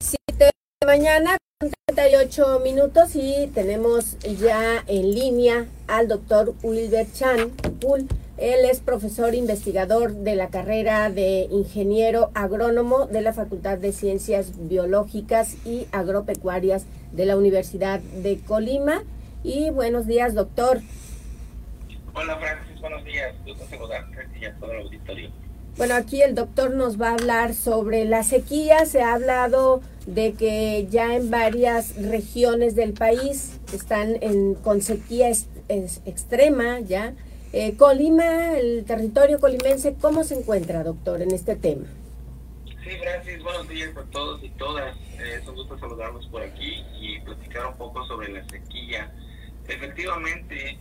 Siete de mañana, 38 minutos y tenemos ya en línea al doctor Wilber Chan. Él es profesor investigador de la carrera de ingeniero agrónomo de la Facultad de Ciencias Biológicas y Agropecuarias de la Universidad de Colima. Y buenos días, doctor. Hola, Francis, buenos días. Gusto saludarte y a todo el auditorio. Bueno, aquí el doctor nos va a hablar sobre la sequía. Se ha hablado de que ya en varias regiones del país están en, con sequía extrema ya eh, Colima, el territorio colimense, ¿cómo se encuentra, doctor, en este tema? Sí, gracias. Buenos días a todos y todas. Eh, es un gusto saludarlos por aquí y platicar un poco sobre la sequía. Efectivamente,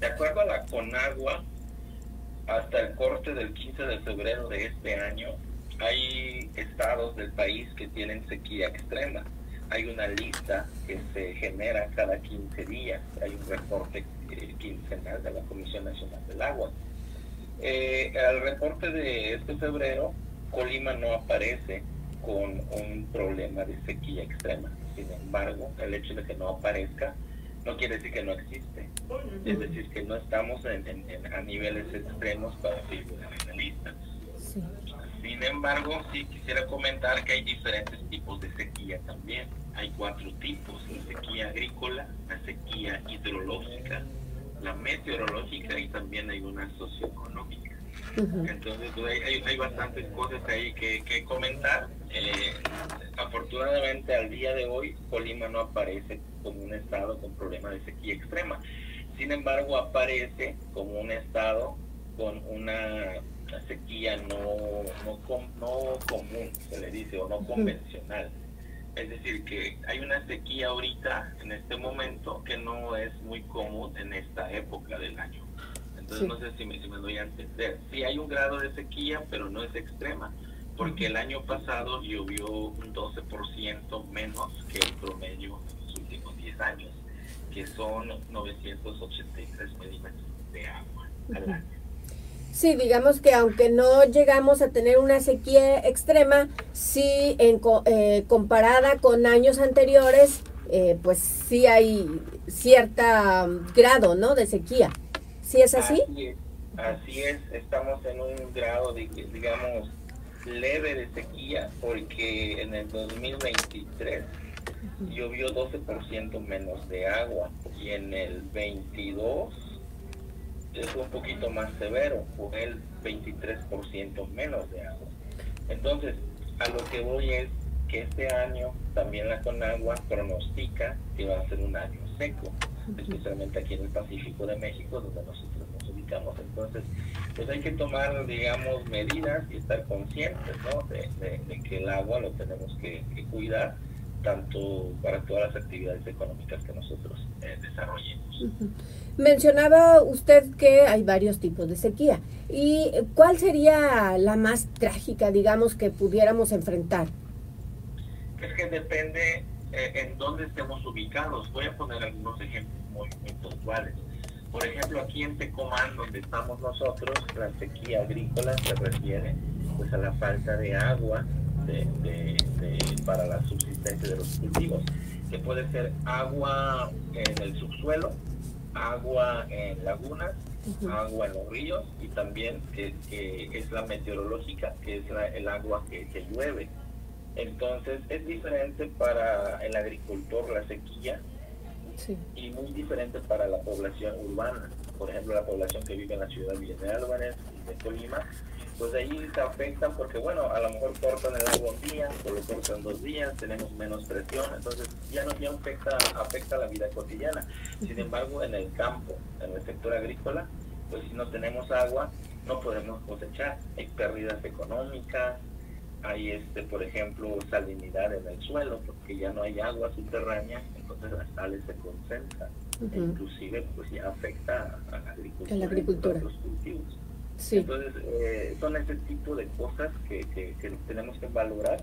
de acuerdo a la Conagua, hasta el corte del 15 de febrero de este año, hay estados del país que tienen sequía extrema. Hay una lista que se genera cada 15 días. Hay un reporte quincenal de la Comisión Nacional del Agua. Eh, al reporte de este febrero, Colima no aparece con un problema de sequía extrema. Sin embargo, el hecho de que no aparezca no quiere decir que no existe. Es decir, que no estamos en, a niveles extremos para la lista. Sin embargo, sí quisiera comentar que hay diferentes tipos de sequía también. Hay cuatro tipos, la sequía agrícola, la sequía hidrológica, la meteorológica y también hay una socioeconómica. Entonces pues, hay, hay, bastantes cosas ahí que, que comentar. Eh, afortunadamente al día de hoy Colima no aparece como un estado con problemas de sequía extrema. Sin embargo aparece como un estado con una sequía no, no, no común, se le dice, o no convencional. Es decir, que hay una sequía ahorita, en este momento, que no es muy común en esta época del año. No sé si me, si me doy a entender. Sí hay un grado de sequía, pero no es extrema, porque el año pasado llovió un 12% menos que el promedio en los últimos 10 años, que son 983 milímetros de agua al año. Sí, digamos que aunque no llegamos a tener una sequía extrema, sí en, eh, comparada con años anteriores, eh, pues sí hay cierta grado, ¿no? De sequía. ¿Sí es así? Así es, estamos en un grado, de, digamos, leve de sequía porque en el 2023 llovió 12% menos de agua y en el 22 es un poquito más severo, fue el 23% menos de agua. Entonces, a lo que voy es que este año también la Conagua pronostica que va a ser un año seco, especialmente aquí en el Pacífico de México, donde nosotros nos ubicamos. Entonces, pues hay que tomar, digamos, medidas y estar conscientes, ¿no? De, que el agua lo tenemos que, cuidar tanto para todas las actividades económicas que nosotros eh, desarrollemos. Mencionaba usted que hay varios tipos de sequía. ¿Y cuál sería la más trágica, digamos, que pudiéramos enfrentar? Es que depende eh, en dónde estemos ubicados. Voy a poner algunos ejemplos muy, puntuales. Por ejemplo, aquí en Tecomán, donde estamos nosotros, la sequía agrícola se refiere pues a la falta de agua para la subsistencia de los cultivos, que puede ser agua en el subsuelo, agua en lagunas, agua en los ríos y también que, es la meteorológica, que es el agua que, llueve. Entonces es diferente para el agricultor la sequía y muy diferente para la población urbana. Por ejemplo, la población que vive en la ciudad de Villa de Álvarez y de Colima pues ahí se afectan porque, bueno, a lo mejor cortan el agua un día, o lo cortan dos días, tenemos menos presión, entonces ya no ya afecta, afecta la vida cotidiana. Sin embargo, en el campo, en el sector agrícola, pues si no tenemos agua, no podemos cosechar. Hay pérdidas económicas, hay, este, por ejemplo, salinidad en el suelo, porque ya no hay agua subterránea, entonces las sales se concentran. e inclusive, pues ya afecta a la agricultura. A la agricultura. los cultivos. Entonces, eh, son ese tipo de cosas que, que, tenemos que valorar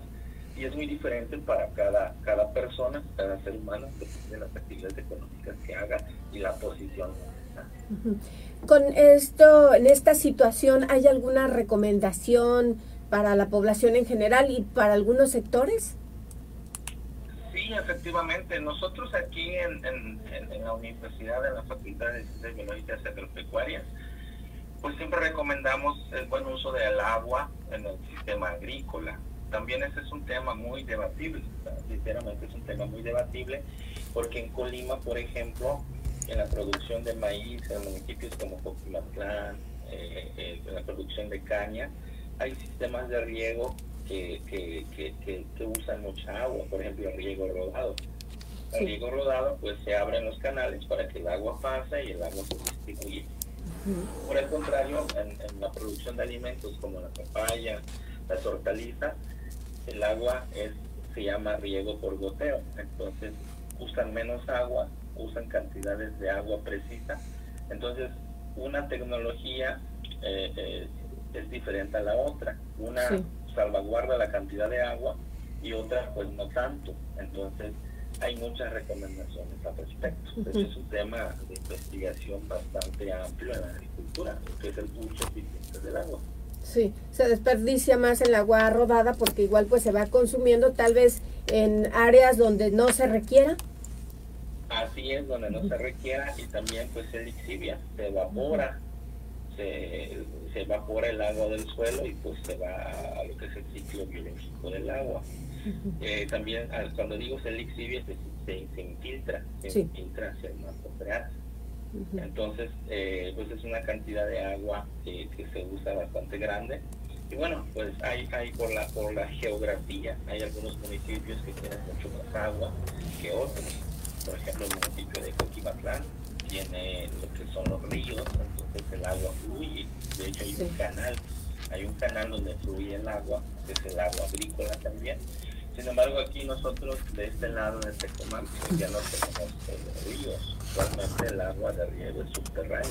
y es muy diferente para cada, cada persona, cada ser humano, de las actividades económicas que haga y la posición. con esto, en esta situación, ¿hay alguna recomendación para la población en general y para algunos sectores? Sí, efectivamente. Nosotros aquí en, la Universidad, en la Facultad de Ciencias Biológicas y Agropecuarias, pues siempre recomendamos el buen uso del agua en el sistema agrícola. También ese es un tema muy debatible, sinceramente es un tema muy debatible, porque en Colima, por ejemplo, en la producción de maíz, en municipios como Coquimatlán, eh, eh, en la producción de caña, hay sistemas de riego que, que, usan mucha agua, por ejemplo el riego rodado. El riego rodado pues se abren los canales para que el agua pase y el agua se distribuye. Por el contrario, en, la producción de alimentos como la papaya, las hortalizas, el agua es, se llama riego por goteo. Entonces usan menos agua, usan cantidades de agua precisa. Entonces una tecnología eh, eh, es diferente a la otra. Una salvaguarda la cantidad de agua y otra pues no tanto. Entonces hay muchas recomendaciones al respecto. es un tema de investigación bastante amplio en la agricultura, que es el uso eficiente del agua. Sí, se desperdicia más el agua rodada porque igual pues se va consumiendo tal vez en áreas donde no se requiera. Así es, donde no se requiera y también pues se lixivia, se evapora, se, se, evapora el agua del suelo y pues se va a lo que es el ciclo biológico del agua. Eh, también cuando digo se lixivia se, se, infiltra, se infiltra hacia el manto freático. Entonces, eh, pues es una cantidad de agua que, se usa bastante grande. Y bueno, pues hay, hay por, la, por la geografía, hay algunos municipios que tienen mucho más agua que otros. Por ejemplo, el municipio de Coquimatlán tiene lo que son los ríos, entonces el agua fluye. De hecho, hay un canal, hay un canal donde fluye el agua, que es el agua agrícola también. Sin embargo, aquí nosotros de este lado de Tecomán pues ya no tenemos ríos, actualmente el agua de riego es subterránea.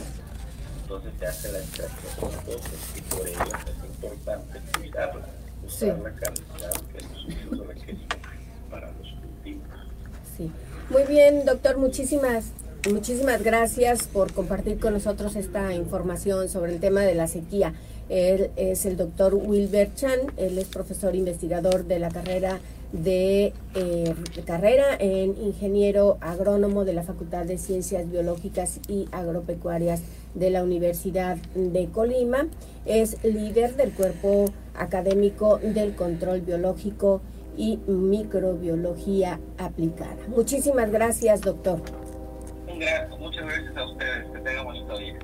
Entonces se hace la extracción de y por ello es importante cuidarla, usar la calidad que nosotros requerimos para los cultivos. Sí. Muy bien, doctor, muchísimas Muchísimas gracias por compartir con nosotros esta información sobre el tema de la sequía. Él es el doctor Wilber Chan, él es profesor investigador de la carrera de, eh, carrera en ingeniero agrónomo de la Facultad de Ciencias Biológicas y Agropecuarias de la Universidad de Colima. Es líder del cuerpo académico del control biológico y microbiología aplicada. Muchísimas gracias, doctor. Muchas gracias a ustedes. Que tengan bonito día.